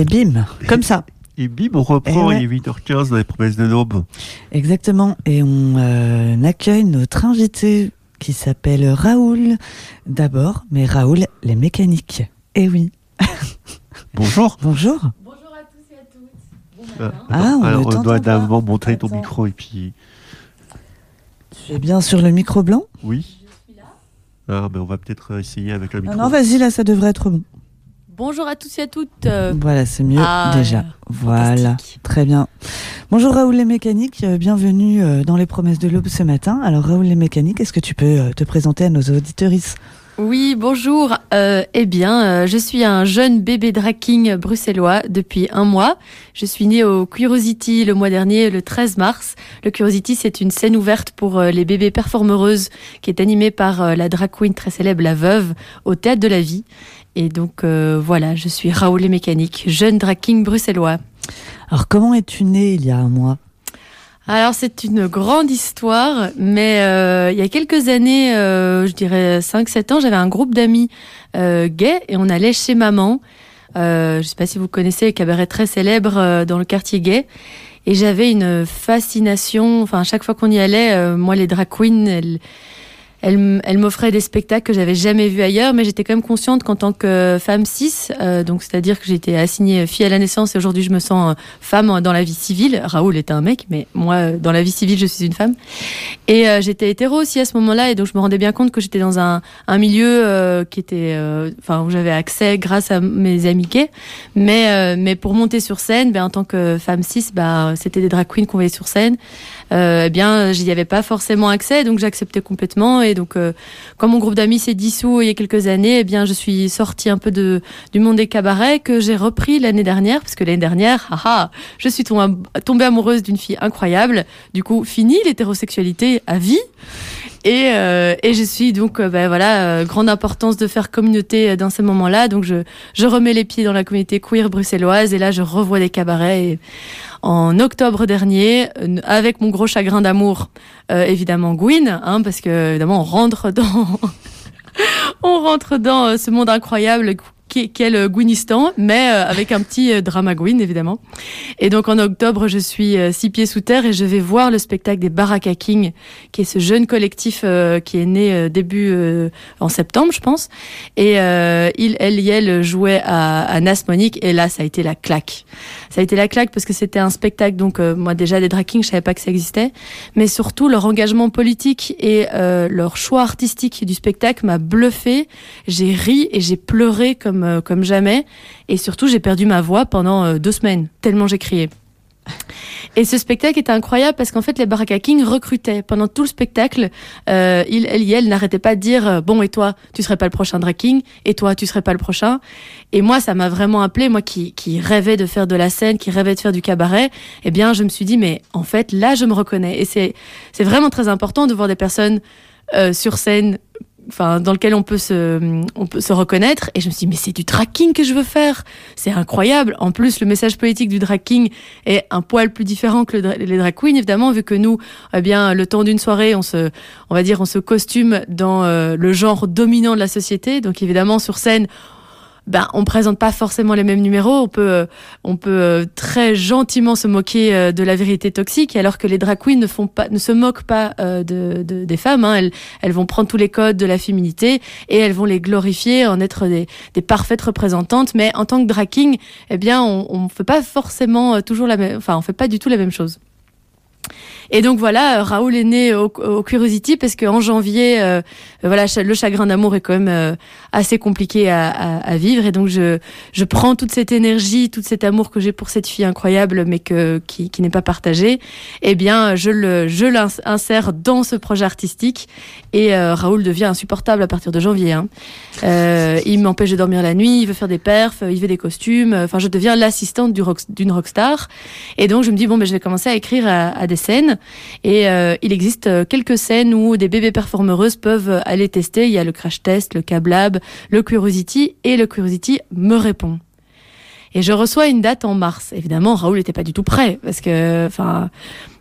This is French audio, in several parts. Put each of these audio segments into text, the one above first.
Et bim, comme ça. Et bim, on reprend, il est 8h15 dans les promesses de l'aube. Exactement, et on euh, accueille notre invité qui s'appelle Raoul d'abord, mais Raoul, les mécaniques. Eh oui. Bonjour. Bonjour. Bonjour à tous et à toutes. Bon ah, on Alors, on doit d'abord montrer ton micro et puis. Tu es bien sur le micro blanc? Oui. Je suis là. Ah, ben on va peut-être essayer avec le micro. non vas-y, là, ça devrait être bon. Bonjour à tous et à toutes. Voilà, c'est mieux ah, déjà. Voilà, très bien. Bonjour Raoul les mécaniques, euh, bienvenue euh, dans les promesses de l'aube ce matin. Alors Raoul les mécaniques, est-ce que tu peux euh, te présenter à nos auditorices? Oui, bonjour. eh bien, je suis un jeune bébé draking bruxellois depuis un mois. Je suis née au Curiosity le mois dernier, le 13 mars. Le Curiosity, c'est une scène ouverte pour les bébés performeuses qui est animée par la drag queen très célèbre, la Veuve, au Théâtre de la Vie. Et donc euh, voilà, je suis Raoul et Mécanique, jeune drag bruxellois. Alors comment es-tu né il y a un mois? Alors c'est une grande histoire, mais euh, il y a quelques années, euh, je dirais 5-7 ans, j'avais un groupe d'amis gays et on allait chez maman. je ne sais pas si vous connaissez un cabaret très célèbre dans le quartier gay. Et j'avais une fascination, enfin à chaque fois qu'on y allait, moi les drag queens, elles, elle, m'offrait des spectacles que j'avais jamais vus ailleurs, mais j'étais quand même consciente qu'en tant que femme cis, euh, donc c'est-à-dire que j'étais assignée fille à la naissance et aujourd'hui je me sens euh, femme dans la vie civile. Raoul était un mec, mais moi euh, dans la vie civile je suis une femme. Et j'étais hétéro aussi à ce moment-là et donc je me rendais bien compte que j'étais dans un, un milieu qui était, enfin où j'avais accès grâce à mes amis gays. Mais mais pour monter sur scène, ben en tant que femme cis, ben c'était des drag queens qu'on voyait sur scène. Euh, eh bien, j'y avais pas forcément accès, donc j'acceptais complètement. Et donc, euh, quand mon groupe d'amis s'est dissous il y a quelques années, eh bien, je suis sortie un peu de, du monde des cabarets que j'ai repris l'année dernière, parce que l'année dernière, haha, je suis tombée amoureuse d'une fille incroyable. Du coup, fini l'hétérosexualité à vie. Et, euh, et je suis donc, euh, ben voilà, euh, grande importance de faire communauté dans ces moments-là. Donc je, je remets les pieds dans la communauté queer bruxelloise et là je revois des cabarets. En octobre dernier, avec mon gros chagrin d'amour, évidemment Gwyn, hein, parce que évidemment on rentre dans, on rentre dans ce monde incroyable quel euh, Gwynistan, mais euh, avec un petit euh, drama Gwyn, évidemment. Et donc en octobre, je suis six pieds sous terre et je vais voir le spectacle des Baraka King, qui est ce jeune collectif qui est né début en septembre, je pense. Et il, elle, elle jouait à, à Monique et là, ça a été la claque. Ça a été la claque parce que c'était un spectacle, donc moi déjà des drag kings, je savais pas que ça existait, mais surtout leur engagement politique et leur choix artistique du spectacle m'a bluffé. J'ai ri et j'ai pleuré comme euh, comme, jamais. Et surtout, j'ai perdu ma voix pendant euh, deux semaines, tellement j'ai crié. Et ce spectacle était incroyable parce qu'en fait, les Baraka King recrutaient pendant tout le spectacle. Euh, elle et elle n'arrêtaient pas de dire euh, bon et toi, tu serais pas le prochain drag king et toi, tu serais pas le prochain. Et moi, ça m'a vraiment appelé, moi qui, qui rêvais de faire de la scène, qui rêvais de faire du cabaret. Eh bien, je me suis dit mais en fait, là, je me reconnais. Et c'est c'est vraiment très important de voir des personnes euh, sur scène enfin dans lequel on peut se on peut se reconnaître. Et je me suis dit mais c'est du tracking que je veux faire. C'est incroyable. En plus le message politique du tracking est un poil plus différent que les drag queens évidemment vu que nous eh bien le temps d'une soirée on se on va dire on se costume dans euh, le genre dominant de la société. Donc évidemment sur scène ben on présente pas forcément les mêmes numéros. On peut, euh, on peut euh, très gentiment se moquer euh, de la vérité toxique, alors que les drag queens ne font pas, ne se moquent pas de, des femmes. Hein. Elles, elles vont prendre tous les codes de la féminité et elles vont les glorifier en être des, des parfaites représentantes. Mais en tant que drag king, eh bien, on, on fait pas forcément toujours la même, enfin, on fait pas du tout la même chose. Et donc voilà, Raoul est né au, Curiosity parce qu'en janvier, euh, voilà, le chagrin d'amour est quand même euh, assez compliqué à, à, vivre. Et donc je, je prends toute cette énergie, tout cet amour que j'ai pour cette fille incroyable, mais que, qui, qui n'est pas partagé. Eh bien, je le, je l'insère dans ce projet artistique. Et euh, Raoul devient insupportable à partir de janvier. Hein. il m'empêche de dormir la nuit, il veut faire des perfs, il veut des costumes. Enfin, je deviens l'assistante du rock, d'une rockstar. Et donc je me dis bon, ben je vais commencer à écrire à, à des scènes. Et euh, il existe euh, quelques scènes où des bébés performeuses peuvent aller tester. Il y a le crash test, le Cablab, le Curiosity, et le Curiosity me répond. Et je reçois une date en mars. Évidemment, Raoul n'était pas du tout prêt parce que, enfin,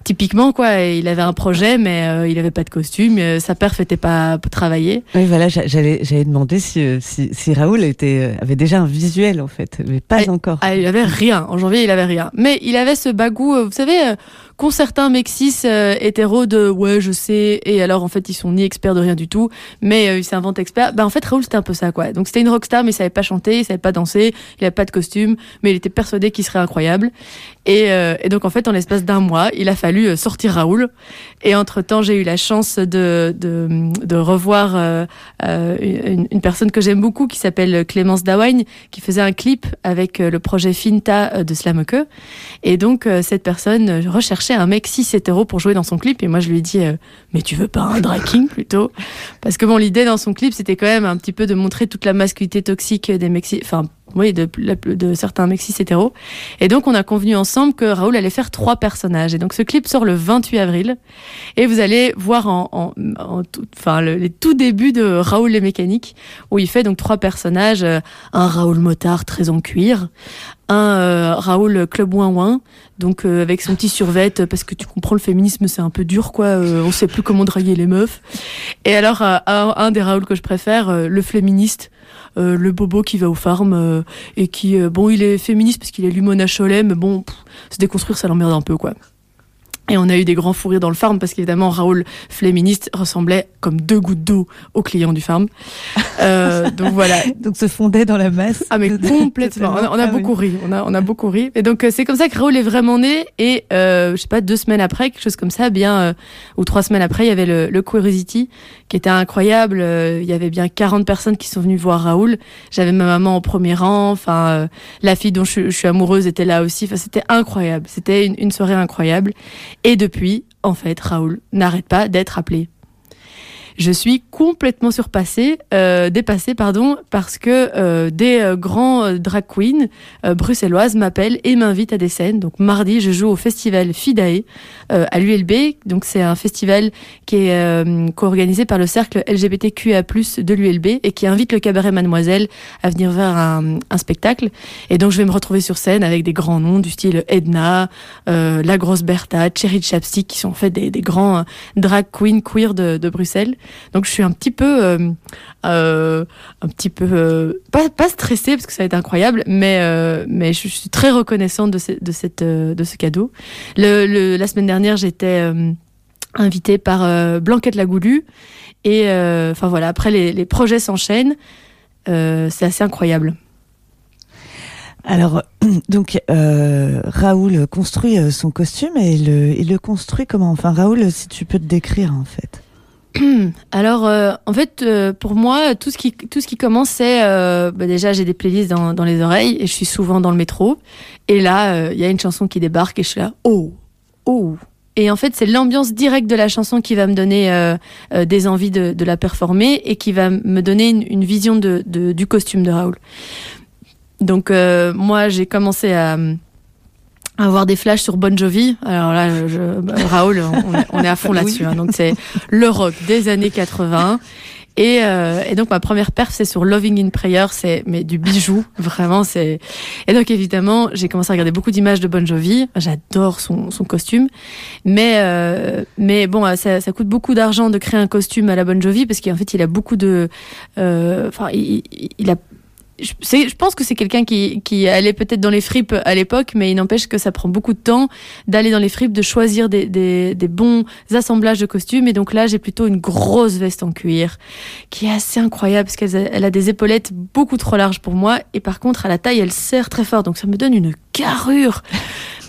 typiquement quoi, il avait un projet mais il avait pas de costume, sa perf était pas travailler. Oui voilà, j'allais j'allais demander si, si, si Raoul était avait déjà un visuel en fait, mais pas encore. Ah, il avait rien. En janvier, il avait rien. Mais il avait ce bagou, vous savez, qu'ont certains mexis euh, hétéros de ouais je sais et alors en fait ils sont ni experts de rien du tout mais euh, ils s'inventent experts bah en fait Raoul c'était un peu ça quoi donc c'était une rockstar mais il savait pas chanter il savait pas danser il avait pas de costume mais il était persuadé qu'il serait incroyable et, euh, et donc en fait en l'espace d'un mois il a fallu euh, sortir Raoul. Et entre temps j'ai eu la chance de de, revoir euh, une, une, personne que j'aime beaucoup qui s'appelle Clémence Dawagne qui faisait un clip avec le projet Finta de Slameke et donc cette personne recherchait un mec cis hétéro pour jouer dans son clip. Et moi, je lui ai dit, euh, mais tu veux pas un drag king plutôt? Parce que bon, l'idée dans son clip, c'était quand même un petit peu de montrer toute la masculinité toxique des mecs enfin, oui, de, de, certains mexis hétéros. Et donc, on a convenu ensemble que Raoul allait faire trois personnages. Et donc, ce clip sort le 28 avril. Et vous allez voir en, en, le, les tout débuts de Raoul les mécaniques, où il fait donc trois personnages. Euh, un Raoul motard très en cuir, un euh, Raoul Club Ouin Ouin, donc euh, avec son petit survêt, parce que tu comprends le féminisme, c'est un peu dur, quoi. Euh, on sait plus comment draguer les meufs. Et alors, un, des Raoul que je préfère, le féministe, le bobo qui va aux farms et qui, bon, il est féministe parce qu'il est Lumona Cholet, mais bon, se déconstruire, ça l'emmerde un peu, quoi. Et on a eu des grands fous rires dans le farm parce qu'évidemment Raoul Fléministe ressemblait comme deux gouttes d'eau au client du farm. Euh, donc voilà. donc se fondait dans la masse. Ah mais complètement. On a, on a ah beaucoup ri. On a on a beaucoup ri. Et donc euh, c'est comme ça que Raoul est vraiment né. Et euh, je sais pas deux semaines après quelque chose comme ça, bien euh, ou trois semaines après, il y avait le, le Curiosity qui était incroyable. Euh, il y avait bien 40 personnes qui sont venues voir Raoul. J'avais ma maman au premier rang. Enfin la fille dont je, je, suis amoureuse était là aussi. Enfin c'était incroyable. C'était une, une soirée incroyable. Et depuis, en fait, Raoul n'arrête pas d'être appelé je suis complètement surpassée, euh, dépassée, pardon, parce que euh, des euh, grands euh, drag queens euh, bruxelloises m'appellent et m'invitent à des scènes. Donc mardi, je joue au festival Fidae à l'ULB. Donc c'est un festival qui est co-organisé par le cercle LGBTQA+ de l'ULB et qui invite le cabaret Mademoiselle à venir voir un, un, spectacle. Et donc je vais me retrouver sur scène avec des grands noms du style Edna, La Grosse Bertha, Cherry Chapstick, qui sont en fait des, des grands drag queens queer de, de Bruxelles. Donc je suis un petit peu, euh, euh, un petit peu euh, pas, stressée parce que ça va être incroyable, mais mais je, suis très reconnaissante de, ce, de cette de ce cadeau. La semaine dernière, j'étais invitée par Blanquette Lagoulu et enfin voilà. Après les, projets s'enchaînent, c'est assez incroyable. Alors, donc, Raoul construit son costume et le, il le construit comment? Enfin, Raoul, si tu peux te décrire en fait. Alors, euh, en fait, euh, pour moi, tout ce qui commence, c'est euh, bah déjà j'ai des playlists dans, les oreilles et je suis souvent dans le métro. Et là, il y a une chanson qui débarque et je suis là, oh, oh. Et en fait, c'est l'ambiance directe de la chanson qui va me donner des envies de, la performer et qui va me donner une, vision du costume de Raoul. Donc, moi, j'ai commencé à avoir des flashs sur Bon Jovi. Alors là, je, Raoul, on, est à fond là-dessus. Hein. Donc c'est le rock des années 80. Et, euh, et donc ma première perf c'est sur Loving in Prayer, c'est mais du bijou, vraiment c'est. Et donc évidemment j'ai commencé à regarder beaucoup d'images de Bon Jovi. J'adore son, son costume, mais euh, mais bon ça, ça coûte beaucoup d'argent de créer un costume à la Bon Jovi parce qu'en fait il a beaucoup de, euh, enfin il, il a je, pense que c'est quelqu'un qui, allait peut-être dans les fripes à l'époque, mais il n'empêche que ça prend beaucoup de temps d'aller dans les fripes, de choisir des, bons assemblages de costumes. Et donc là, j'ai plutôt une grosse veste en cuir qui est assez incroyable parce qu'elle a, elle a des épaulettes beaucoup trop larges pour moi. Et par contre, à la taille, elle serre très fort. Donc ça me donne une carrure,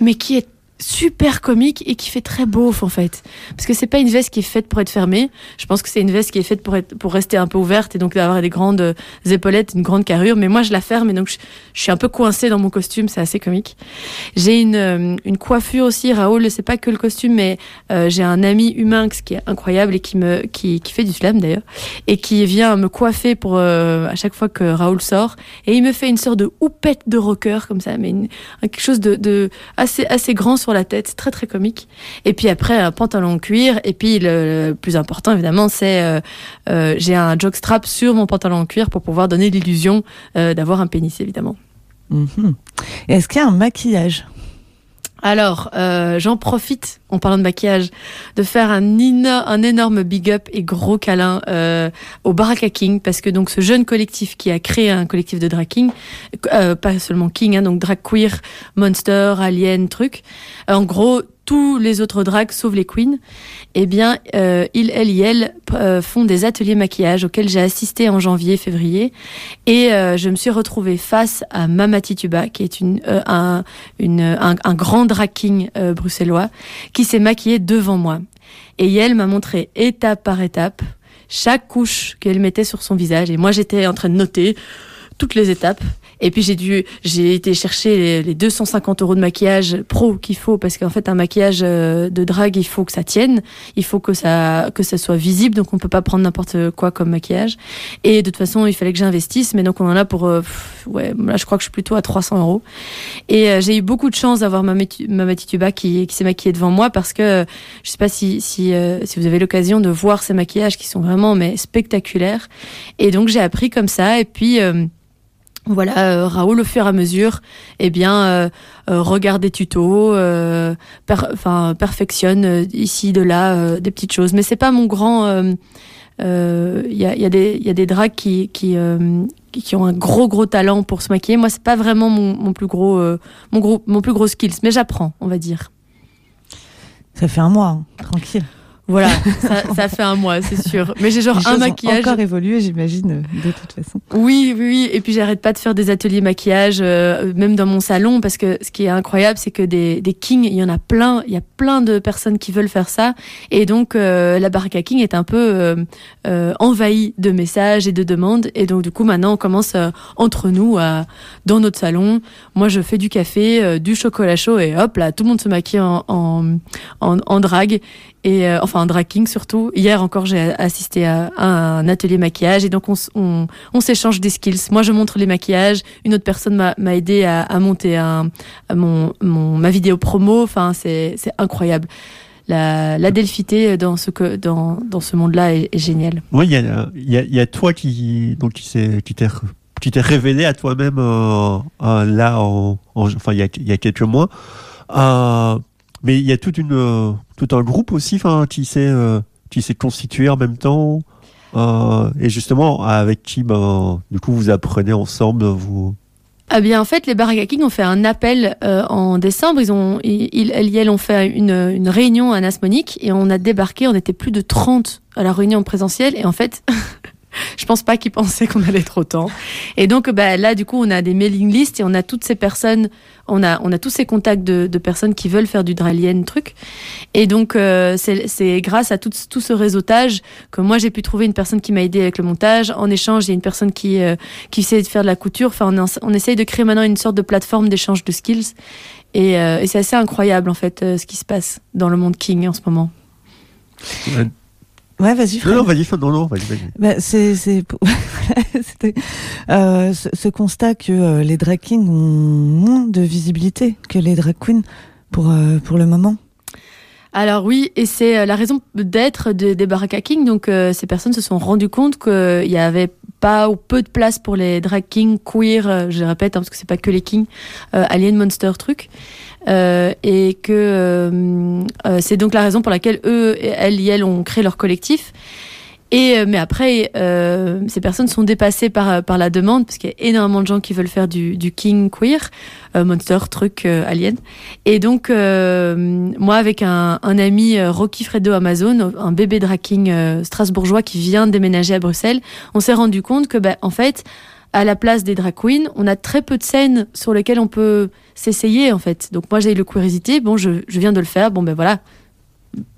mais qui est super comique et qui fait très beau en fait. Parce que c'est pas une veste qui est faite pour être fermée. Je pense que c'est une veste qui est faite pour être, pour rester un peu ouverte et donc avoir des grandes euh, épaulettes, une grande carrure. Mais moi, je la ferme et donc je, suis un peu coincée dans mon costume. C'est assez comique. J'ai une, euh, une coiffure aussi. Raoul, c'est pas que le costume, mais euh, j'ai un ami humain qui est incroyable et qui me, qui, qui fait du slam d'ailleurs et qui vient me coiffer pour à chaque fois que Raoul sort et il me fait une sorte de houppette de rocker comme ça, mais une, quelque chose de, de assez, assez grand sur la tête, très très comique. Et puis après un pantalon en cuir. Et puis le, le plus important évidemment, c'est euh, euh, j'ai un jockstrap sur mon pantalon en cuir pour pouvoir donner l'illusion euh, d'avoir un pénis évidemment. Mmh. Est-ce qu'il y a un maquillage? Alors, j'en profite, en parlant de maquillage, de faire un, énorme big up et gros câlin euh, au Baraka King, parce que donc ce jeune collectif qui a créé un collectif de drag king, euh, pas seulement king, hein, donc drag queer, monster, alien, truc. En gros, tous les autres drags, sauf les queens, eh bien, euh, ils, elles et elles euh, font des ateliers maquillage auxquels j'ai assisté en janvier, février. Et je me suis retrouvée face à Mama Tituba, qui est un, grand drag king bruxellois, s'est maquillée devant moi. Et elle m'a montré étape par étape chaque couche qu'elle mettait sur son visage. Et moi, j'étais en train de noter toutes les étapes. Et puis j'ai dû, j'ai été chercher les, 250 euros de maquillage pro qu'il faut parce qu'en fait un maquillage euh, de drague il faut que ça tienne, il faut que ça que ça soit visible donc on peut pas prendre n'importe quoi comme maquillage. Et de toute façon il fallait que j'investisse mais donc on en a pour euh, ouais là je crois que je suis plutôt à 300 euros. Et euh, j'ai eu beaucoup de chance d'avoir ma ma Matituba qui qui s'est maquillée devant moi parce que je sais pas si si si vous avez l'occasion de voir ces maquillages qui sont vraiment mais spectaculaires. Et donc j'ai appris comme ça et puis voilà, euh, Raoul, au fur et à mesure, eh bien, euh, euh, regarde des tutos, euh, perfectionne ici, de là, des petites choses. Mais c'est pas mon grand. Il y a, y, des, y a des drags qui, qui, qui ont un gros gros talent pour se maquiller. Moi, c'est pas vraiment mon, mon plus gros, mon gros, mon plus gros skills, mais j'apprends, on va dire. Ça fait un mois, hein, tranquille. Voilà, ça, ça, fait un mois, c'est sûr. Mais j'ai genre Les un maquillage. encore évolué, j'imagine, de toute façon. Oui, oui, oui. Et puis j'arrête pas de faire des ateliers maquillage, euh, même dans mon salon, parce que ce qui est incroyable, c'est que des, des kings, il y en a plein. Il y a plein de personnes qui veulent faire ça. Et donc euh, la Baraka King est un peu euh, euh, envahie de messages et de demandes. Et donc du coup, maintenant, on commence euh, entre nous, à, dans notre salon. Moi, je fais du café, euh, du chocolat chaud, et hop là, tout le monde se maquille en, en, en, en drague et euh, enfin en drag surtout. Hier encore, j'ai assisté à, un atelier maquillage et donc on, on, on s'échange des skills. Moi, je montre les maquillages, une autre personne m'a aidé à, monter un, mon, mon, ma vidéo promo. Enfin, c'est incroyable. La, la delphité dans ce que dans, dans ce monde-là est, est génial. Oui, il y a, y, y a toi qui donc qui t'es qui t'es révélé à toi-même euh, euh, là en, en, enfin il y a, y a quelques mois. Mais il y a toute une, tout un groupe aussi enfin, qui s'est euh, qui s'est constitué en même temps. Euh, et justement, avec qui ben, du coup vous apprenez ensemble vous? Ah bien, en fait, les Baraka King ont fait un appel euh, en décembre. Ils ont, ils, elles, elles ont fait une, une réunion à Nasmonique et on a débarqué. On était plus de 30 à la réunion présentielle et en fait, je pense pas qu'ils pensaient qu'on allait être autant. Et donc, bah, là, du coup, on a des mailing lists et on a toutes ces personnes, on a, on a tous ces contacts de, personnes qui veulent faire du dralien truc. Et donc, euh, c'est grâce à tout, tout ce réseautage que moi, j'ai pu trouver une personne qui m'a aidé avec le montage. En échange, il y a une personne qui, euh, qui sait de faire de la couture. Enfin, on, on essaye de créer maintenant une sorte de plateforme d'échange de skills. Et, euh, c'est assez incroyable, en fait, euh, ce qui se passe dans le monde King en ce moment. Ouais. Vas-y. Non, non, vas-y, non, non, vas-y, vas-y. Bah, c'est, c'est, c'était, euh, ce, ce, constat que euh, les drag kings ont moins de visibilité que les drag queens pour, euh, pour le moment. Alors oui, et c'est la raison d'être de, des Baraka Kings. Donc euh, ces personnes se sont rendues compte qu'il y avait pas ou peu de place pour les drag kings queer, je répète, hein, parce que c'est pas que les kings, euh, alien monster truc. Euh, et que euh, c'est donc la raison pour laquelle eux, elles et elles ont créé leur collectif. Et mais après, euh, ces personnes sont dépassées par par la demande parce qu'il y a énormément de gens qui veulent faire du, du king queer, euh, monster, truc, euh, alien. Et donc moi avec un, un ami Rocky Fredo Amazon, un bébé drag king strasbourgeois qui vient de déménager à Bruxelles, on s'est rendu compte que ben en fait à la place des drag queens, on a très peu de scènes sur lesquelles on peut s'essayer en fait. Donc moi j'ai eu le curiosité, bon je viens de le faire, bon ben voilà,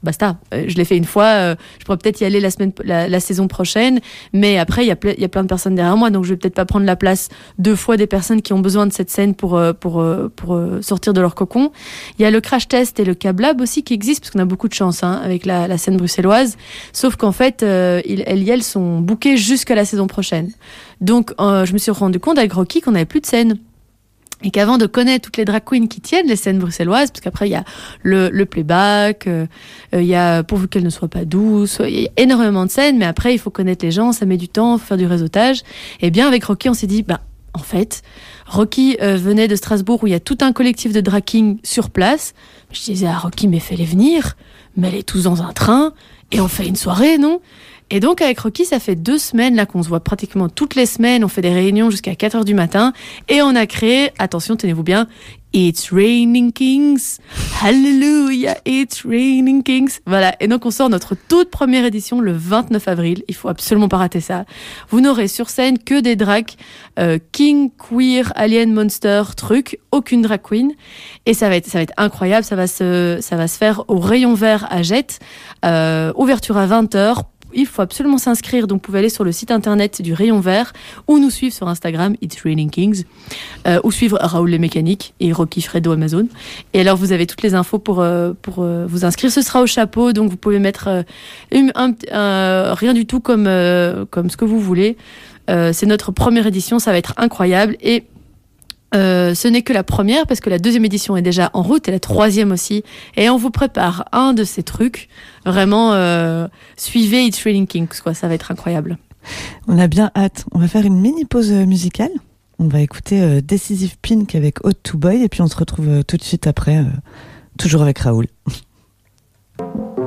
basta. Euh, je l'ai fait une fois, euh, je pourrais peut-être y aller la semaine, la, saison prochaine, mais après il y a, plein de personnes derrière moi, donc je vais peut-être pas prendre la place deux fois des personnes qui ont besoin de cette scène pour euh, sortir de leur cocon. Il y a le crash test et le cablab aussi qui existent parce qu'on a beaucoup de chance hein, avec la, scène bruxelloise, sauf qu'en fait euh, ils, elles, elles sont bookées jusqu'à la saison prochaine. Donc je me suis rendu compte avec Rocky qu'on avait plus de scène et qu'avant de connaître toutes les drag queens qui tiennent les scènes bruxelloises, parce qu'après il y a le, playback, euh, il y a pourvu qu'elles ne soient pas douces, il y a énormément de scènes, mais après il faut connaître les gens, ça met du temps, faut faire du réseautage. Et bien avec Rocky, on s'est dit, bah en fait. Rocky euh, venait de Strasbourg où il y a tout un collectif de drag sur place. Je disais à Rocky, mais fais-les venir, mets-les tous dans un train et on fait une soirée, non? Et donc avec Rocky, ça fait deux semaines là qu'on se voit pratiquement toutes les semaines. On fait des réunions jusqu'à 4 heures du matin et on a créé, attention, tenez-vous bien, It's Raining Kings. Hallelujah, It's Raining Kings. Voilà. Et donc, on sort notre toute première édition le 29 avril. Il faut absolument pas rater ça. Vous n'aurez sur scène que des drags euh, king, queer, alien, monster, truc. Aucune drag queen. Et ça va être, ça va être incroyable. Ça va se, ça va se faire au rayon vert à Jette. Euh, ouverture à 20h il faut absolument s'inscrire. Donc, vous pouvez aller sur le site internet du Rayon Vert ou nous suivre sur Instagram, It's Raining Kings, euh, ou suivre Raoul les Mécaniques et Rocky Fredo Amazon. Et alors, vous avez toutes les infos pour, euh, euh, vous inscrire. Ce sera au chapeau, donc vous pouvez mettre rien du tout comme, comme ce que vous voulez. C'est notre première édition, ça va être incroyable. Et euh, ce n'est que la première parce que la deuxième édition est déjà en route et la troisième aussi. Et on vous prépare un de ces trucs. Vraiment, euh, suivez It's Training Kings, quoi. Ça va être incroyable. On a bien hâte. On va faire une mini pause euh, musicale. On va écouter Decisive Pink avec Hot to Boy et puis on se retrouve tout de suite après, toujours avec Raoul.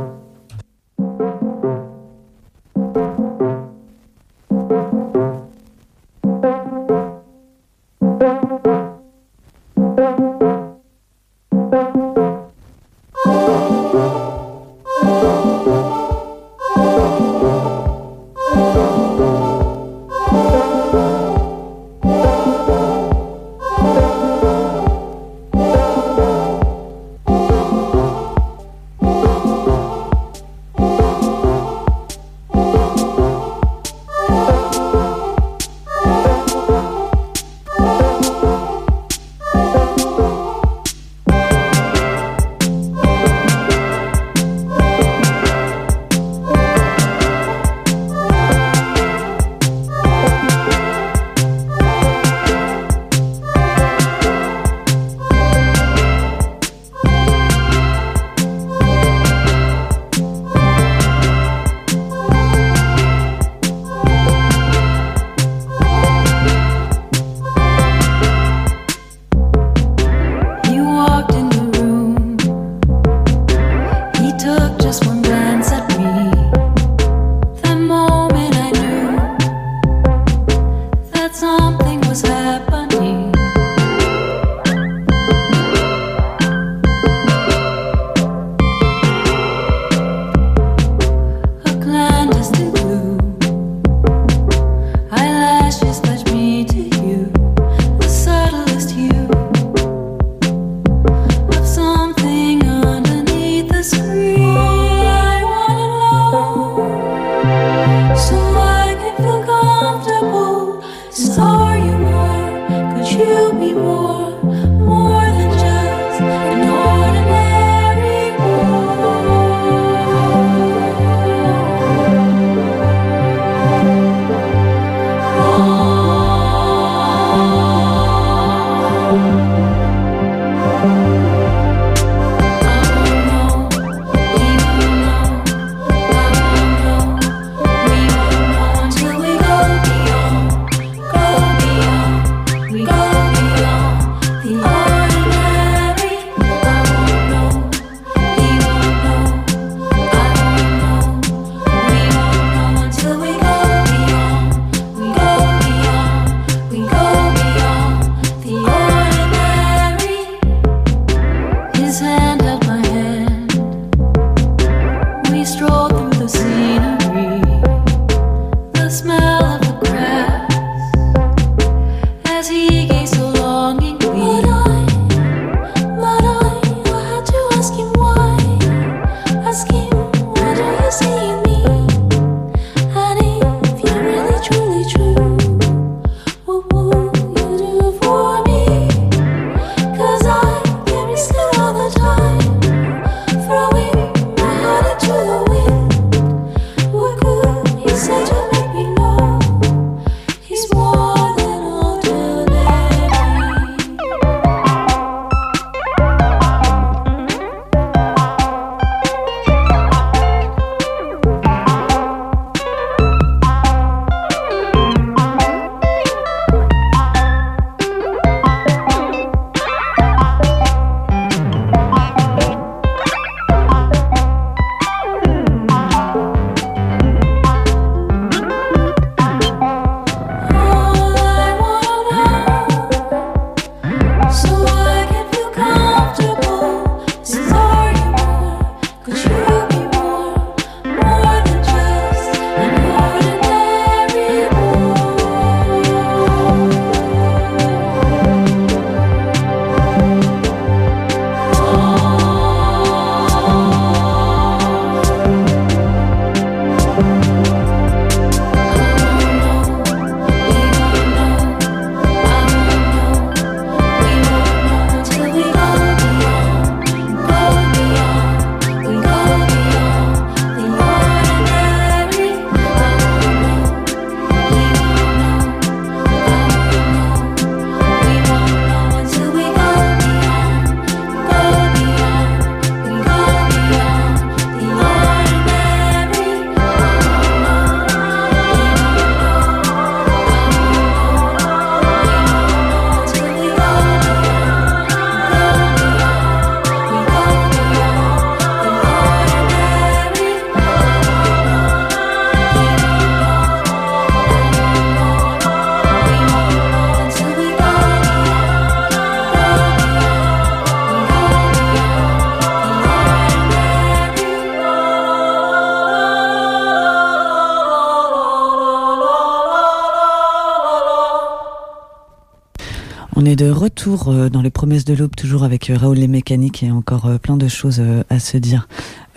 est de retour euh, dans les promesses de l'aube, toujours avec euh, Raoul les mécaniques et encore euh, plein de choses à se dire.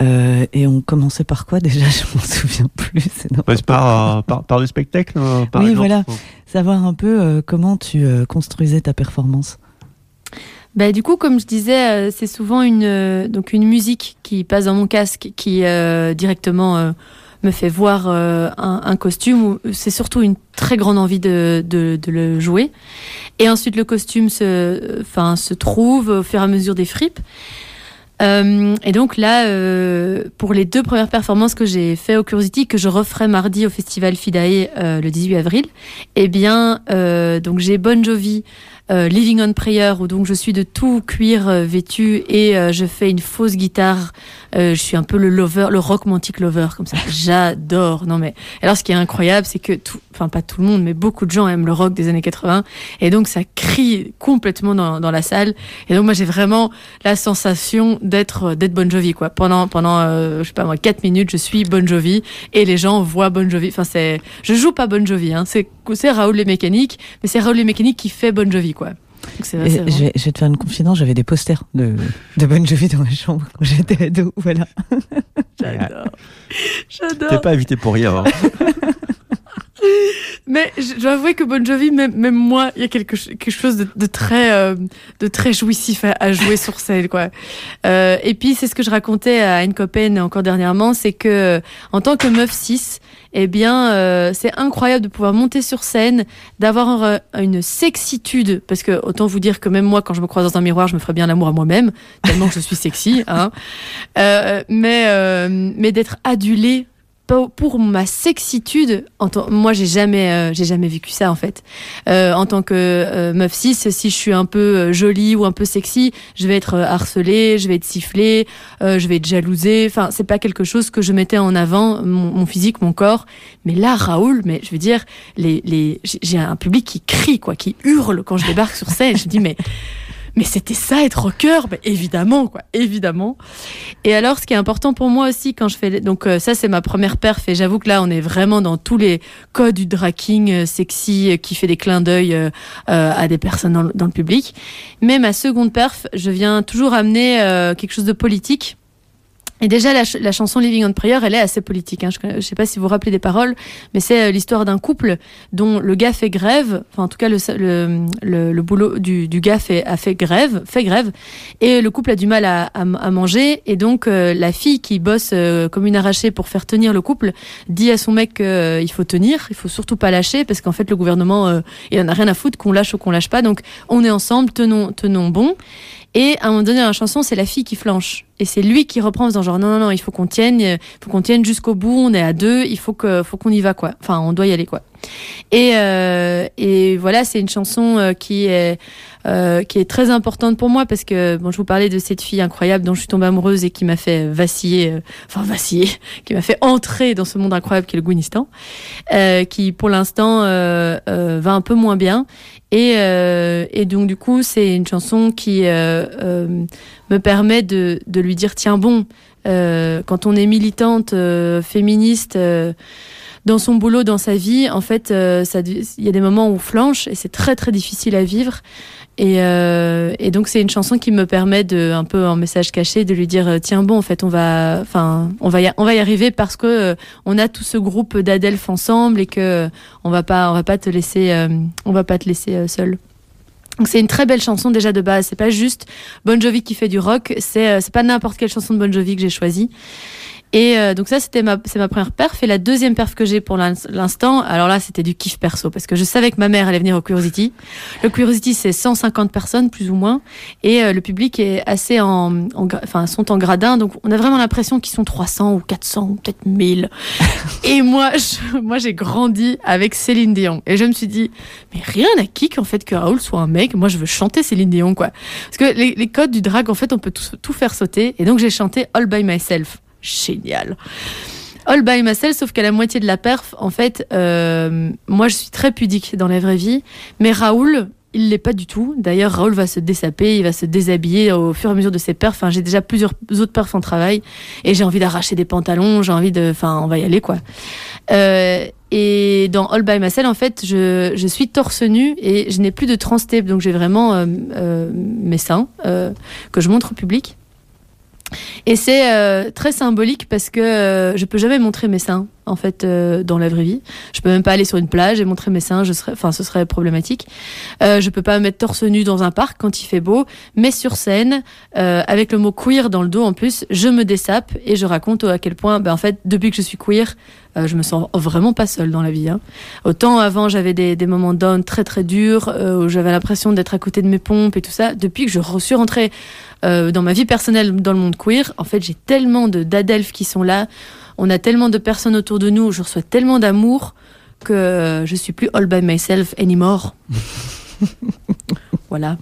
et on commençait par quoi déjà? Je m'en souviens plus. Par, par, le spectacle Oui, voilà. Savoir un peu comment tu construisais ta performance. Bah, du coup, comme je disais, c'est souvent une, donc une musique qui passe dans mon casque qui directement me fait voir euh, un, costume c'est surtout une très grande envie de, le jouer. Et ensuite, le costume se trouve au fur et à mesure des fripes. Euh, et donc là, euh, pour les deux premières performances que j'ai fait au Curiosity, que je referai mardi au Festival Fidae le 18 avril, eh bien, donc j'ai Bon Jovi euh, Living on Prayer où donc je suis de tout cuir euh, vêtu et euh, je fais une fausse guitare. je suis un peu le lover, le romantique lover comme ça. J'adore. Non mais alors ce qui est incroyable, c'est que tout, enfin pas tout le monde, mais beaucoup de gens aiment le rock des années 80 et donc ça crie complètement dans, dans la salle. Et donc moi j'ai vraiment la sensation d'être d'être Bon Jovi quoi. Pendant pendant je sais pas moi 4 minutes, je suis Bon Jovi et les gens voient Bon Jovi. Enfin c'est, je joue pas Bon Jovi, hein. C'est c'est Raoul les mécaniques, mais c'est Raoul les mécaniques qui fait Bon Jovi quoi. je, vais, te faire une confidence, j'avais des posters de, de Bon Jovi dans ma chambre quand j'étais ado, voilà. J'adore. J'adore. T'es pas invité pour rien. Hein. Mais je dois avouer que Bon Jovi, même, moi, il y a quelque, chose de, très, euh, de très jouissif à, jouer sur scène, quoi. Euh, et puis, c'est ce que je racontais à une copine encore dernièrement, c'est que en tant que meuf 6, eh bien, euh, c'est incroyable de pouvoir monter sur scène, d'avoir une sexitude, parce que autant vous dire que même moi, quand je me croise dans un miroir, je me ferais bien l'amour à moi-même, tellement que je suis sexy, hein. Euh, mais, euh, mais d'être adulée pour ma sexitude, moi j'ai jamais, euh, jamais vécu ça en fait. Euh, en tant que euh, meuf cis, si je suis un peu jolie ou un peu sexy, je vais être harcelée, je vais être sifflée, je vais être jalousée. Enfin, c'est pas quelque chose que je mettais en avant, mon, physique, mon corps. Mais là, Raoul, mais je veux dire, les, les, j'ai un public qui crie quoi, qui hurle quand je débarque sur scène. Je dis mais mais c'était ça être rocker ben, évidemment quoi évidemment. Et alors ce qui est important pour moi aussi quand je fais donc euh, ça c'est ma première perf et j'avoue que là on est vraiment dans tous les codes du draking euh, sexy euh, qui fait des clins d'œil à des personnes dans, dans, le public. Mais ma seconde perf je viens toujours amener quelque chose de politique et déjà, la, chanson Living on Prayer, elle est assez politique. Hein. Je ne sais pas si vous vous rappelez des paroles, mais c'est euh, l'histoire d'un couple dont le gars fait grève. Enfin, en tout cas, le, le, boulot du, du gars fait, a fait grève, fait grève, et le couple a du mal à, à, manger. Et donc, euh, la fille qui bosse euh, comme une arrachée pour faire tenir le couple dit à son mec qu'il faut tenir, il faut surtout pas lâcher, parce qu'en fait, le gouvernement, il en a rien à foutre qu'on lâche ou qu'on lâche pas. Donc, on est ensemble, tenons, tenons bon. Et à un moment donné dans la chanson, c'est la fille qui flanche. Et c'est lui qui reprend en disant genre non, non, non, il faut qu'on tienne, il faut qu'on tienne jusqu'au bout, on est à deux, il faut faut qu'on y va, quoi. Enfin, on doit y aller, quoi. Et, euh, et voilà, c'est une chanson euh, qui est, euh, qui est très importante pour moi parce que bon, je vous parlais de cette fille incroyable dont je suis tombée amoureuse et qui m'a fait vaciller, euh, enfin vaciller, qui m'a fait entrer dans ce monde incroyable qu'est le Gouinistan, euh, qui pour l'instant va un peu moins bien. Et, et donc du coup, c'est une chanson qui me permet de, lui dire tiens bon, quand on est militante féministe dans son boulot, dans sa vie, en fait, il y a des moments où on flanche et c'est très très difficile à vivre. Et, euh, et donc c'est une chanson qui me permet de un peu en message caché de lui dire euh, tiens bon en fait on va enfin on va y, on va y arriver parce que euh, on a tout ce groupe d'Adelph ensemble et que on va pas on va pas te laisser on va pas te laisser seul. Donc c'est une très belle chanson déjà de base. C'est pas juste Bon Jovi qui fait du rock. C'est c'est pas n'importe quelle chanson de Bon Jovi que j'ai choisie. Et euh, donc ça, c'était ma, c'est ma première perf. Et la deuxième perf que j'ai pour l'instant, alors là, c'était du kiff perso parce que je savais que ma mère allait venir au Curiosity. Le Curiosity, c'est 150 personnes plus ou moins, et euh, le public est assez en, enfin, sont en gradin. Donc on a vraiment l'impression qu'ils sont 300 ou 400 ou peut-être 1000. et moi, moi, j'ai grandi avec Céline Dion, et je me suis dit, mais rien à kick en fait que Raoul soit un mec. Moi, je veux chanter Céline Dion, quoi. Parce que les, les codes du drag, en fait, on peut tout, tout faire sauter. Et donc j'ai chanté All by Myself génial. All by myself, sauf qu'à la moitié de la perf, en fait, euh, moi je suis très pudique dans la vraie vie, mais Raoul, il l'est pas du tout. D'ailleurs, Raoul va se dessaper, il va se déshabiller au fur et à mesure de ses perfs. J'ai déjà plusieurs autres perfs en travail et j'ai envie d'arracher des pantalons, j'ai envie de. Enfin, on va y aller quoi. Euh, et dans All by Myself, en fait, je, suis torse nu et je n'ai plus de transtape, donc j'ai vraiment euh, mes seins que je montre au public. Et c'est euh, très symbolique parce que euh, je peux jamais montrer mes seins en fait euh, dans la vraie vie. Je peux même pas aller sur une plage et montrer mes seins, je serais, enfin ce serait problématique. Euh, je peux pas me mettre torse nu dans un parc quand il fait beau, mais sur scène euh, avec le mot queer dans le dos en plus, je me dessape et je raconte à quel point, ben, en fait depuis que je suis queer, euh, je me sens vraiment pas seule dans la vie. Hein. Autant avant j'avais des, moments down très très durs euh, où j'avais l'impression d'être à côté de mes pompes et tout ça. Depuis que je suis rentrée dans ma vie personnelle dans le monde queer, en fait j'ai tellement de d'adelphes qui sont là. On a tellement de personnes autour de nous, je reçois tellement d'amour que euh, je suis plus all by myself anymore. voilà.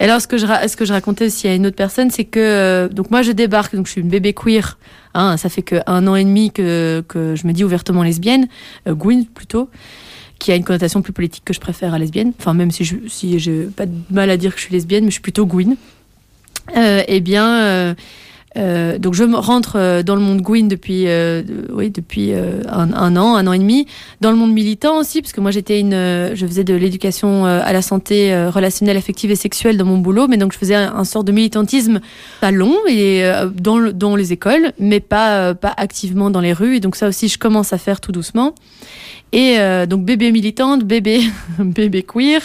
Et alors, ce que je, ce que je racontais aussi à une autre personne, c'est que euh, donc moi je débarque, donc je suis une bébé queer. Hein, ça fait que un an et demi que, que je me dis ouvertement lesbienne, euh, Gwyn plutôt, qui a une connotation plus politique que je préfère à lesbienne. Enfin, même si je si j'ai pas de mal à dire que je suis lesbienne, mais je suis plutôt Gwyn. Euh, eh bien, euh, donc je rentre euh, dans le monde Gwyn depuis, euh, oui, depuis un, an, un an et demi. Dans le monde militant aussi, parce que moi j'étais une, je faisais de l'éducation à la santé relationnelle, affective et sexuelle dans mon boulot, mais donc je faisais un, sort de militantisme pas long et dans, dans les écoles, mais pas pas activement dans les rues. Et donc ça aussi je commence à faire tout doucement. Et donc bébé militante, bébé bébé queer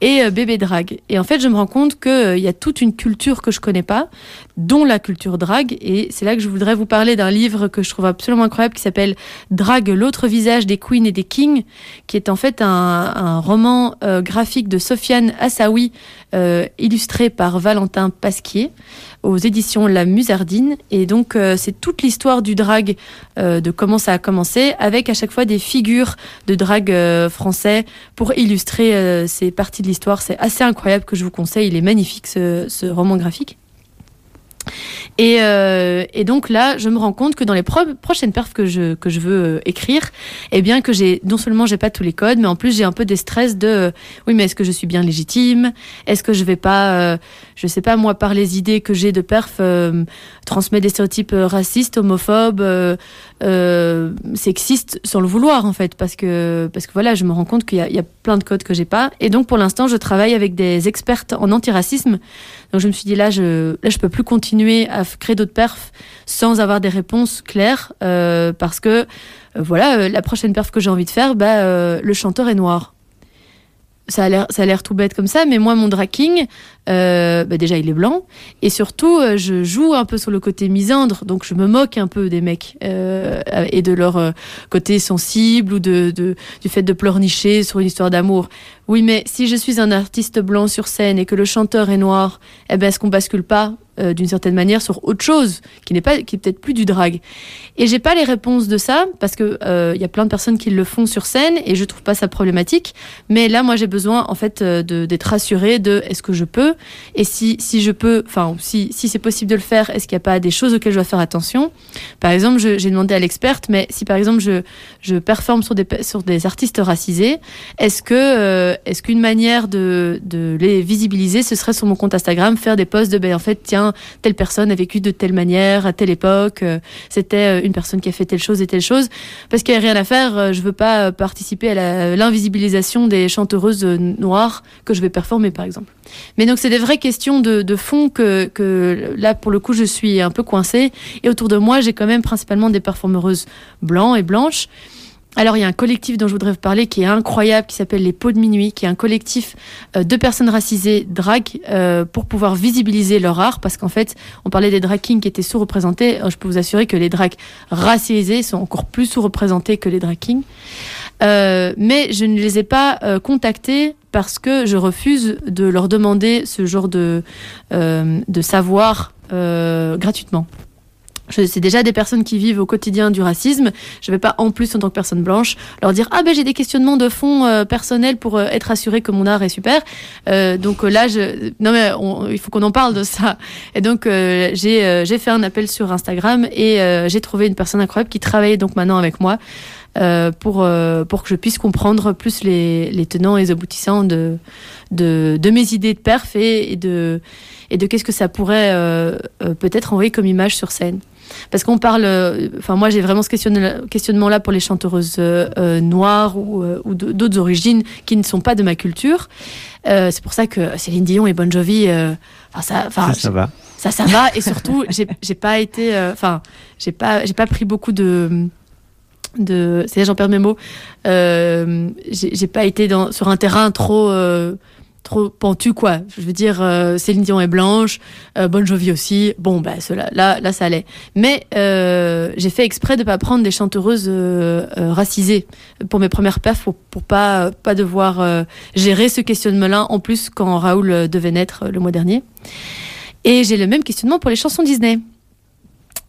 et bébé drague. Et en fait, je me rends compte qu'il y a toute une culture que je connais pas, dont la culture drague. Et c'est là que je voudrais vous parler d'un livre que je trouve absolument incroyable qui s'appelle Drague, l'autre visage des queens et des kings, qui est en fait un, roman euh, graphique de Sofiane Assaoui, euh, illustré par Valentin Pasquier aux éditions La Musardine. Et donc, euh, c'est toute l'histoire du drague, de comment ça a commencé, avec à chaque fois des figures de drague français pour illustrer ces parties de l'histoire. C'est assez incroyable que je vous conseille. Il est magnifique, ce roman graphique. Et, euh, et donc là, je me rends compte que dans les pro- prochaines perfs que je, veux euh, écrire, eh non seulement j'ai pas tous les codes, mais en plus j'ai un peu des stress de euh, oui, mais est-ce que je suis bien légitime? Est-ce que je vais pas, je sais pas moi, par les idées que j'ai de perf, euh, transmettre des stéréotypes euh, racistes, homophobes, euh, euh, sexistes, sans le vouloir en fait, parce que parce que voilà, je me rends compte qu'il y, y a plein de codes que j'ai pas. Et donc pour l'instant, je travaille avec des expertes en antiracisme. Donc je me suis dit là, je là je peux plus continuer à créer d'autres perfs sans avoir des réponses claires, parce que voilà, la prochaine perf que j'ai envie de faire, bah, le chanteur est noir. Ça a l'air, ça a l'air tout bête comme ça, mais moi, mon drag king, euh, bah, déjà, il est blanc, et surtout, euh, je joue un peu sur le côté misandre, donc je me moque un peu des mecs euh, et de leur euh, côté sensible ou de, de du fait de pleurnicher sur une histoire d'amour. Oui, mais si je suis un artiste blanc sur scène et que le chanteur est noir, eh ben, est-ce qu'on bascule pas euh, d'une certaine manière sur autre chose qui n'est pas, qui est peut-être plus du drag? Et j'ai pas les réponses de ça parce que euh, il y a plein de personnes qui le font sur scène et je trouve pas ça problématique. Mais là, moi, j'ai besoin en fait euh, d'être rassurée de est-ce que je peux? Et si si je peux, enfin si si c'est possible de le faire, est-ce qu'il n'y a pas des choses auxquelles je dois faire attention? Par exemple, j'ai demandé à l'experte, mais si par exemple je je performe sur des sur des artistes racisés, est-ce que euh, est-ce qu'une manière de, les visibiliser, ce serait sur mon compte Instagram, faire des posts de ben en fait tiens telle personne a vécu de telle manière à telle époque, euh, c'était euh, une personne qui a fait telle chose et telle chose, parce qu'il n'y a rien à faire, euh, je veux pas participer à l'invisibilisation des chanteuses noires que je vais performer par exemple. Mais donc c'est des vraies questions de, fond que, que là pour le coup je suis un peu coincée et autour de moi j'ai quand même principalement des performeuses blancs et blanches. Alors il y a un collectif dont je voudrais vous parler qui est incroyable, qui s'appelle les Pots de minuit, qui est un collectif euh, de personnes racisées drag euh, pour pouvoir visibiliser leur art, parce qu'en fait on parlait des drag kings qui étaient sous-représentés, Euh, je peux vous assurer que les drag racisés sont encore plus sous-représentés que les drag kings. Mais je ne les ai pas contactés parce que je refuse de leur demander ce genre de, savoir gratuitement. C'est déjà des personnes qui vivent au quotidien du racisme. Je ne vais pas en plus, en tant que personne blanche, leur dire ah ben j'ai des questionnements de fond euh, personnels pour euh, être assuré que mon art est super. Euh, donc euh, là, je... non mais on- il faut qu'on en parle de ça. Et donc euh, j'ai j'ai fait un appel sur Instagram et j'ai trouvé une personne incroyable qui travaille donc maintenant avec moi pour, pour que je puisse comprendre plus les, les tenants et les aboutissants de, de, de, mes idées de perf et, de, et de qu'est-ce que ça pourrait peut-être envoyer comme image sur scène. Parce qu'on parle, enfin moi j'ai vraiment ce questionnement-là pour les chanteuses noires ou, ou d'autres origines qui ne sont pas de ma culture. c'est pour ça que Céline Dion et Bon Jovi, ça, ça, ça va ça, ça va. Et surtout, j'ai pas été, euh, enfin, j'ai pas, j'ai pas pris beaucoup de, de, c'est j'en perds mes mots. Euh, j'ai pas été dans, sur un terrain trop, euh, trop quoi. Je veux dire, Céline Dion est blanche, Bon Jovi aussi. Bon, bah cela, là, là, ça allait. Mais j'ai fait exprès de pas prendre des chanteuses racisées pour mes premières perfs pour, pour pas, pas devoir gérer ce questionnement-là en plus quand Raoul devait naître le mois dernier. Et j'ai le même questionnement pour les chansons Disney.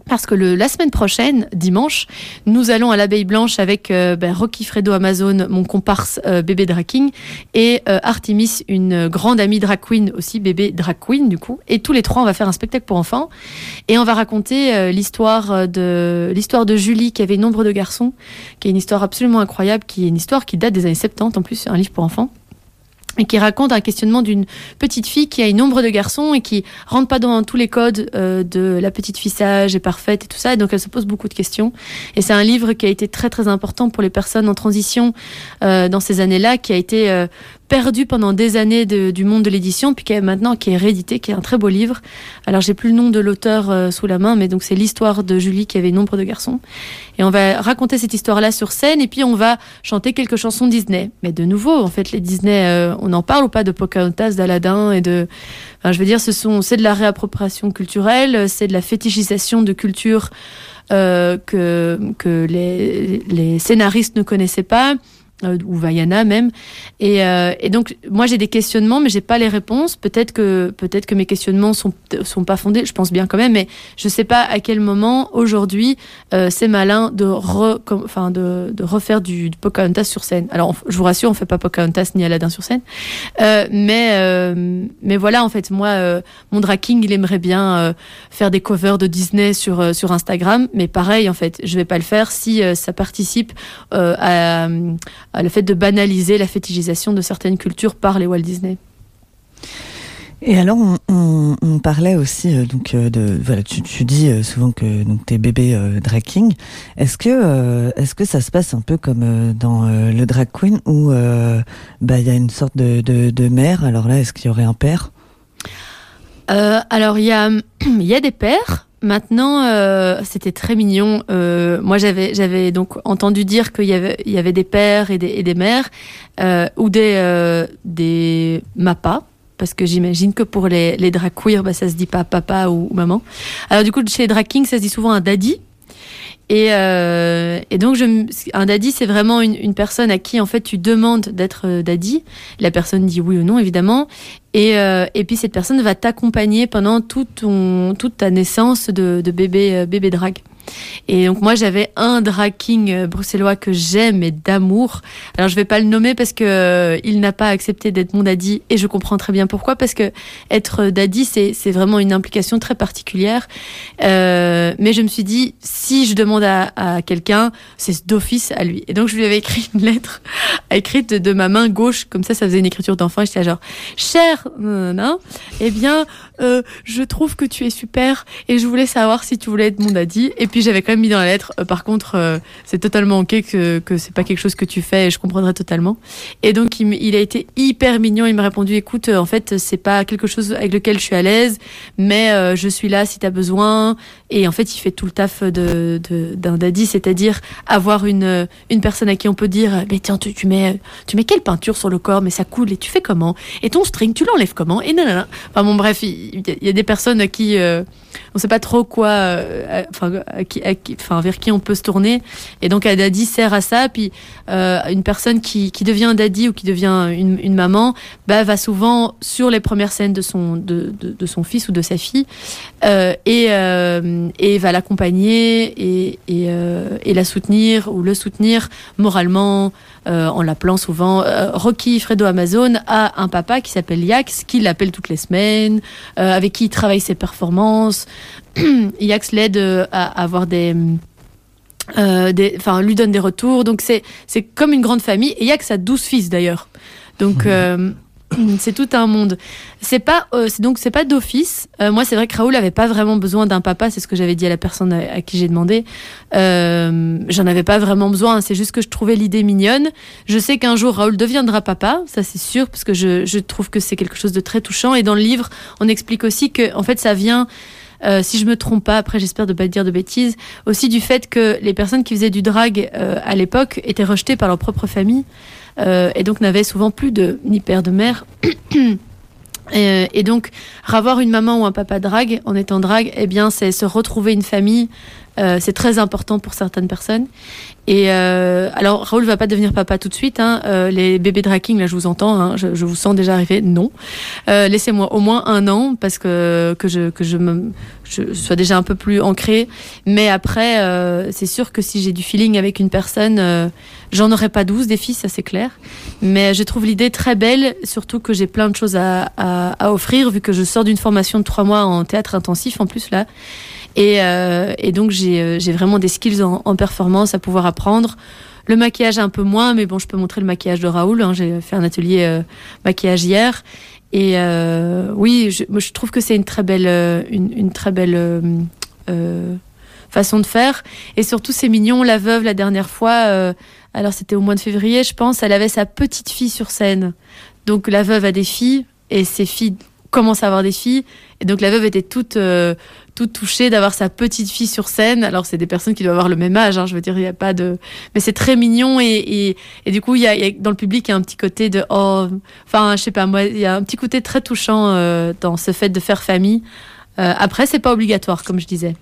Parce que la semaine prochaine, dimanche, nous allons à l'Abeille Blanche avec euh, ben, Rocky Fredo Amazon, mon comparse euh, bébé drag king, et euh, Artemis, une grande amie drag queen aussi, bébé drag queen du coup. Et tous les trois, on va faire un spectacle pour enfants. Et on va raconter l'histoire de l'histoire de Julie qui avait nombre de garçons, qui est une histoire absolument incroyable, qui est une histoire qui date des années 70 en plus, un livre pour enfants et qui raconte un questionnement d'une petite fille qui a une ombre de garçon et qui rentre pas dans tous les codes euh, de la petite fille sage et parfaite et tout ça. Et donc elle se pose beaucoup de questions. Et c'est un livre qui a été très très important pour les personnes en transition euh, dans ces années-là, qui a été euh, perdu pendant des années du monde de l'édition, puis qui est maintenant qui est réédité, qui est un très beau livre. Alors j'ai plus le nom de l'auteur euh, sous la main, mais donc c'est l'histoire de Julie qui avait nombre de garçons. Et on va raconter cette histoire-là sur scène, et puis on va chanter quelques chansons Disney. Mais de nouveau, en fait, les Disney, euh, on en parle ou pas de Pocahontas, d'Aladin et de, enfin, je veux dire, ce sont, c'est de la réappropriation culturelle, c'est de la fétichisation de culture euh, que les scénaristes ne connaissaient pas. Euh, ou Vaiana même. Et, euh, et donc moi j'ai des questionnements, mais j'ai pas les réponses. Peut-être que peut-être que mes questionnements sont sont pas fondés. Je pense bien quand même, mais je sais pas à quel moment aujourd'hui euh, c'est malin de re, enfin de, de refaire du, du, Pocahontas sur scène. Alors je vous rassure, on fait pas Pocahontas ni Aladdin sur scène, euh, mais euh, mais voilà en fait moi euh, mon draking il aimerait bien faire des covers de Disney sur sur Instagram, mais pareil en fait je vais pas le faire si ça participe à le fait de banaliser la fétichisation de certaines cultures par les Walt Disney. Et alors, on, parlait aussi euh, donc euh, de voilà, tu, dis euh, souvent que donc t'es bébé drag king. Est-ce que est-ce que ça se passe un peu comme dans le drag queen où bah il y a une sorte de, de, mère? Alors là, est-ce qu'il y aurait un père? Alors il y a il y a des pères. Maintenant, euh, c'était très mignon. Euh, moi, j'avais j'avais donc entendu dire qu'il y avait il y avait des pères et des, et des mères euh, ou des euh, des mapas parce que j'imagine que pour les les drag queer, bah, ça se dit pas papa ou, maman. Alors du coup, chez les drag kings, ça se dit souvent un daddy. Et, euh, et, donc, un daddy, c'est vraiment une, personne à qui, en fait, tu demandes d'être euh, daddy. La personne dit oui ou non, évidemment. Et, euh, et puis, cette personne va t'accompagner pendant toute, ta naissance de, bébé, bébé drag. Et donc moi j'avais un drag king euh, bruxellois que j'aime et d'amour. Alors je vais pas le nommer parce que euh, il n'a pas accepté d'être mon daddy et je comprends très bien pourquoi parce que être daddy c'est c'est vraiment une implication très particulière. Euh, mais je me suis dit si je demande à, à quelqu'un c'est d'office à lui. Et donc je lui avais écrit une lettre écrite de, ma main gauche comme ça ça faisait une écriture d'enfant. J'étais genre cher eh bien euh, je trouve que tu es super et je voulais savoir si tu voulais être mon daddy. Et puis j'avais quand même mis dans la lettre, euh, par contre, euh, c'est totalement ok que, que c'est pas quelque chose que tu fais et je comprendrais totalement. Et donc il, a été hyper mignon, il m'a répondu, écoute, en fait, c'est pas quelque chose avec lequel je suis à l'aise, mais je suis là si tu as besoin. Et en fait, il fait tout le taf de, d'un daddy, c'est-à-dire avoir une, une personne à qui on peut dire, mais tiens, tu, mets, tu mets quelle peinture sur le corps, mais ça coule et tu fais comment? Et ton string, tu l'enlèves comment? Et non, non. Enfin bon, bref, il, y a des personnes à qui euh, on sait pas trop quoi, euh, enfin, enfin, vers qui on peut se tourner. Et donc, un daddy sert à ça. Puis, euh, une personne qui, qui devient un daddy ou qui devient une, maman, bah, va souvent sur les premières scènes de son, de, de, son fils ou de sa fille et, et va l'accompagner et, et, et, la soutenir ou le soutenir moralement, euh, en l'appelant souvent euh, Rocky Fredo Amazon, a un papa qui s'appelle Yax, qui l'appelle toutes les semaines, euh, avec qui il travaille ses performances. Yax l'aide à avoir des euh, des, enfin, lui donne des retours. Donc c'est c'est comme une grande famille. Et il y a que ça 12 fils d'ailleurs. Donc euh, c'est tout un monde. C'est pas euh, c'est donc c'est pas d'office. Euh, moi c'est vrai que Raoul avait pas vraiment besoin d'un papa. C'est ce que j'avais dit à la personne à, à qui j'ai demandé. Euh, J'en avais pas vraiment besoin. C'est juste que je trouvais l'idée mignonne. Je sais qu'un jour Raoul deviendra papa. Ça c'est sûr parce que je je trouve que c'est quelque chose de très touchant. Et dans le livre on explique aussi que en fait ça vient euh, si je me trompe pas, après j'espère de pas dire de bêtises, aussi du fait que les personnes qui faisaient du drag euh, à l'époque étaient rejetées par leur propre famille euh, et donc n'avaient souvent plus de ni père de mère. Et, donc, avoir une maman ou un papa drag en étant drag, eh bien, c'est se retrouver une famille. Euh, c'est très important pour certaines personnes. Et euh, alors, Raoul va pas devenir papa tout de suite. Hein. Euh, les bébés draking, là, je vous entends. Hein. Je, vous sens déjà arriver. Non. Laissez-moi au moins un an parce que que je que je me sois déjà un peu plus ancrée. Mais après, c'est sûr que si j'ai du feeling avec une personne, j'en aurai pas 12 des filles, ça c'est clair. Mais je trouve l'idée très belle, surtout que j'ai plein de choses à, à, à offrir vu que je sors d'une formation de trois mois en théâtre intensif en plus là. Et, euh, et donc j'ai euh, j'ai vraiment des skills en, performance à pouvoir apprendre. Le maquillage un peu moins, mais bon, je peux montrer le maquillage de Raoul. Hein. J'ai fait un atelier euh, maquillage hier. Et oui, je, trouve que c'est une très belle, une, une très belle façon de faire. Et surtout, c'est mignon. La veuve, la dernière fois, alors c'était au mois de février, je pense, elle avait sa petite fille sur scène. Donc la veuve a des filles et ses filles commencent à avoir des filles. Et donc la veuve était toute, euh, toute touchée d'avoir sa petite fille sur scène. Alors c'est des personnes qui doivent avoir le même âge, hein, je veux dire, il n'y a pas de... Mais c'est très mignon et, et, et du coup, il y, a, dans le public, il y a un petit côté de... Oh, enfin, je sais pas, moi, il y a un petit côté très touchant euh, dans ce fait de faire famille. Euh, après, c'est pas obligatoire, comme je disais.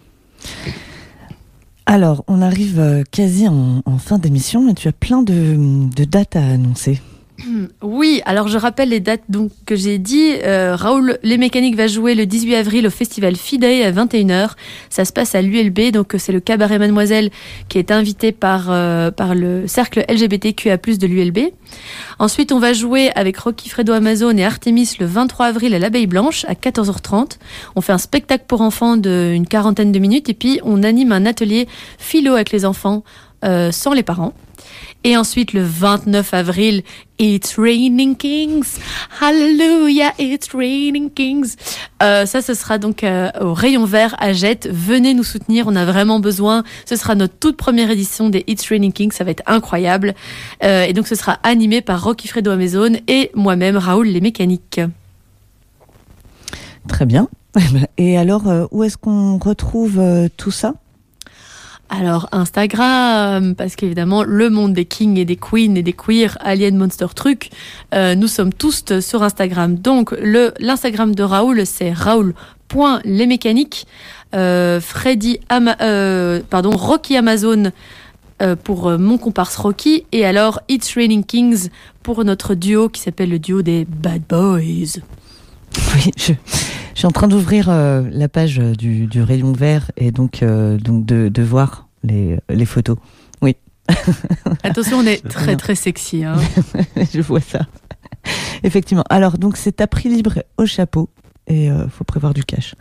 Alors, on arrive euh, quasi en, en fin d'émission et tu as plein de, de dates à annoncer. Oui, alors je rappelle les dates donc que j'ai dit. Euh, Raoul Les Mécaniques va jouer le 18 avril au festival Fidei à 21h. Ça se passe à l'ULB, donc euh, c'est le cabaret Mademoiselle qui est invité par, euh, par le cercle LGBTQA+, de l'ULB. Ensuite, on va jouer avec Rocky Fredo Amazon et Artemis le 23 avril à l'Abeille Blanche à 14h30. On fait un spectacle pour enfants d'une quarantaine de minutes et puis on anime un atelier philo avec les enfants sans les parents. Et ensuite, le 29 avril, It's Raining Kings. Hallelujah, It's Raining Kings. Euh, ça, ce sera donc euh, au Rayon Vert à Jette. Venez nous soutenir, on a vraiment besoin. Ce sera notre toute première édition des It's Raining Kings, ça va être incroyable. Euh, et donc, ce sera animé par Rocky Fredo Amazon et moi-même, Raoul Les Mécaniques. Très bien. Et alors, où est-ce qu'on retrouve tout ça? Alors Instagram, parce qu'évidemment le monde des kings et des queens et des queers, alien monster truc, euh, nous sommes tous sur Instagram. Donc le l'Instagram de Raoul c'est raoul.lesmécaniques. Euh, Freddy euh, pardon Rocky Amazon euh, pour euh, mon comparse Rocky et alors It's Raining Kings pour notre duo qui s'appelle le duo des Bad Boys. Oui, je, je suis en train d'ouvrir euh, la page euh, du, du rayon vert et donc, euh, donc de, de voir les, les photos. Attention, on est très très sexy. Hein. je vois ça. Effectivement. Alors, donc, c'est à prix libre au chapeau et euh, faut prévoir du cash.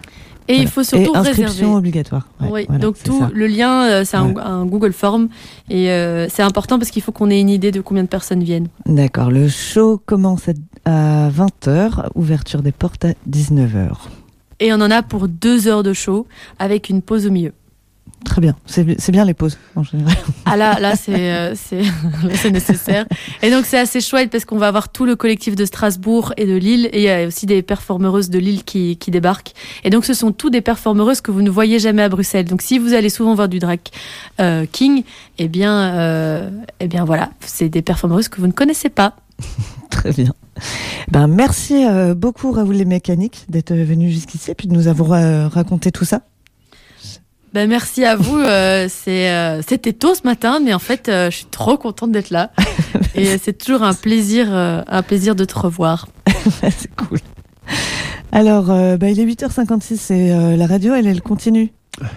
Et il Voilà. faut surtout et inscription réserver. obligatoire. Ouais, oui, voilà, donc tout ça. le lien, euh, c'est un, Ouais. un Google Form et euh, c'est important parce qu'il faut qu'on ait une idée de combien de personnes viennent. D'accord. Le show commence à, à 20h, ouverture des portes à 19h. Et on en a pour deux heures de show avec une pause au milieu. Très bien. C'est bien les pauses en général. Ah là, là c'est euh, là, c'est nécessaire. Et donc c'est assez chouette parce qu'on va avoir tout le collectif de Strasbourg et de Lille et il y a aussi des performeuses de Lille qui, qui débarquent. Et donc ce sont tous des performeuses que vous ne voyez jamais à Bruxelles. Donc si vous allez souvent voir du drag euh, king, eh bien euh, eh bien voilà, c'est des performeuses que vous ne connaissez pas. Très bien. Ben, merci euh, beaucoup, Raoul les mécaniques, d'être venu jusqu'ici et puis de nous avoir euh, raconté tout ça. Ben merci à vous. euh, c'est euh, c'était tôt ce matin, mais en fait, euh, je suis trop contente d'être là. Et c'est toujours un plaisir, euh, un plaisir de te revoir. C'est cool. Alors, euh, bah, il est 8h56 et euh, la radio, elle, elle continue.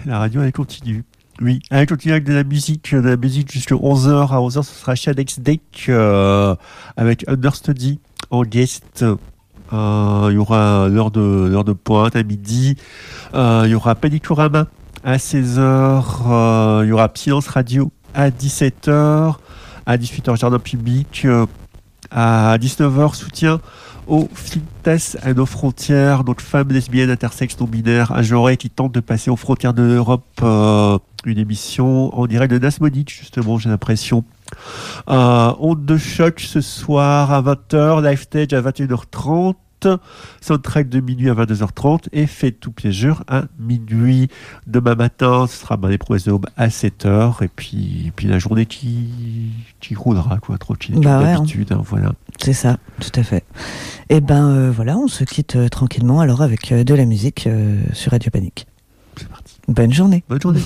La radio, elle continue. Oui, elle continue avec de la musique, de la musique jusqu'à 11h. À 11h, ce sera Shadex Deck euh, avec Understudy en guest. Euh, Il y aura l'heure de, l'heure de pointe à midi. Euh, Il y aura Panicorama à 16h, il y aura Silence Radio à 17h. À 18h, Jardin Public. à 19h, soutien aux Flintes à nos frontières, donc femmes lesbiennes, intersexes, non-binaires, agenrées qui tentent de passer aux frontières de l'Europe. Une émission en direct de Nasmonic, justement, j'ai l'impression. Euh, onde de choc ce soir à 20h, live stage à 21h30 soundtrack de minuit à 22h30 et fait tout plaisir à minuit. Demain matin, ce sera les prouesses de à 7h et puis, puis la journée qui, qui roulera, quoi, tranquille, bah hein. d'habitude. Hein, voilà. C'est ça, tout à fait. Et ben euh, voilà, on se quitte euh, tranquillement alors avec euh, de la musique sur Radio Panique. C'est parti. Bonne journée. Bonne journée.